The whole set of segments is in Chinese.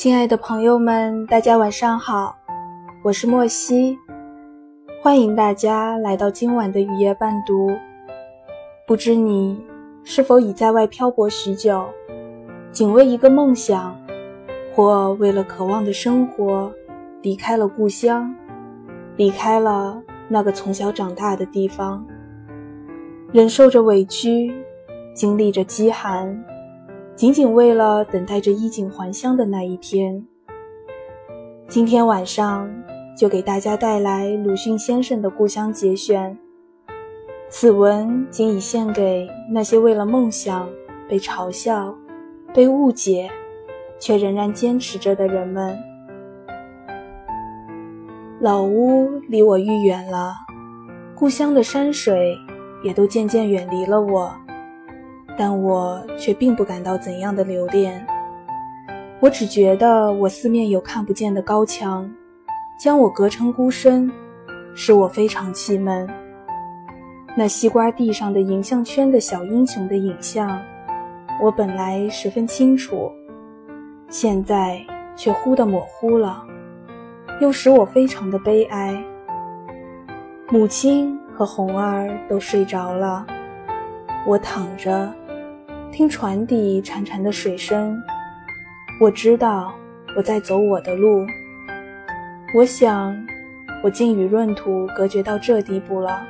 亲爱的朋友们，大家晚上好，我是莫西，欢迎大家来到今晚的雨夜伴读。不知你是否已在外漂泊许久，仅为一个梦想，或为了渴望的生活，离开了故乡，离开了那个从小长大的地方，忍受着委屈，经历着饥寒。仅仅为了等待着衣锦还乡的那一天。今天晚上就给大家带来鲁迅先生的故乡节选。此文仅以献给那些为了梦想被嘲笑、被误解，却仍然坚持着的人们。老屋离我愈远了，故乡的山水也都渐渐远离了我。但我却并不感到怎样的留恋，我只觉得我四面有看不见的高墙，将我隔成孤身，使我非常气闷。那西瓜地上的影像圈的小英雄的影像，我本来十分清楚，现在却忽的模糊了，又使我非常的悲哀。母亲和红儿都睡着了，我躺着。听船底潺潺的水声，我知道我在走我的路。我想，我竟与闰土隔绝到这地步了。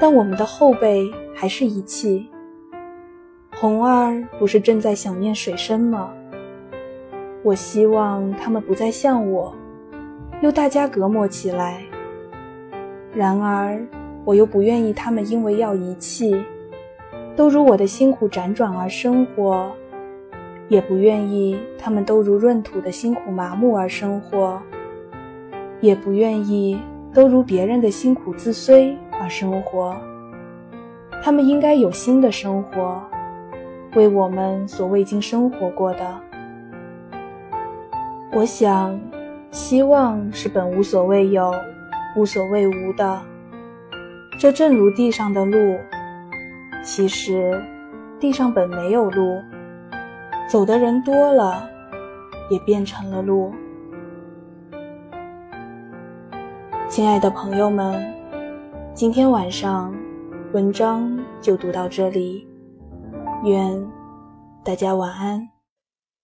但我们的后辈还是一气。红儿不是正在想念水生吗？我希望他们不再像我，又大家隔膜起来。然而，我又不愿意他们因为要遗弃。都如我的辛苦辗转而生活，也不愿意他们都如闰土的辛苦麻木而生活，也不愿意都如别人的辛苦自衰而生活。他们应该有新的生活，为我们所未经生活过的。我想，希望是本无所谓有，无所谓无的。这正如地上的路。其实，地上本没有路，走的人多了，也变成了路。亲爱的朋友们，今天晚上文章就读到这里，愿大家晚安。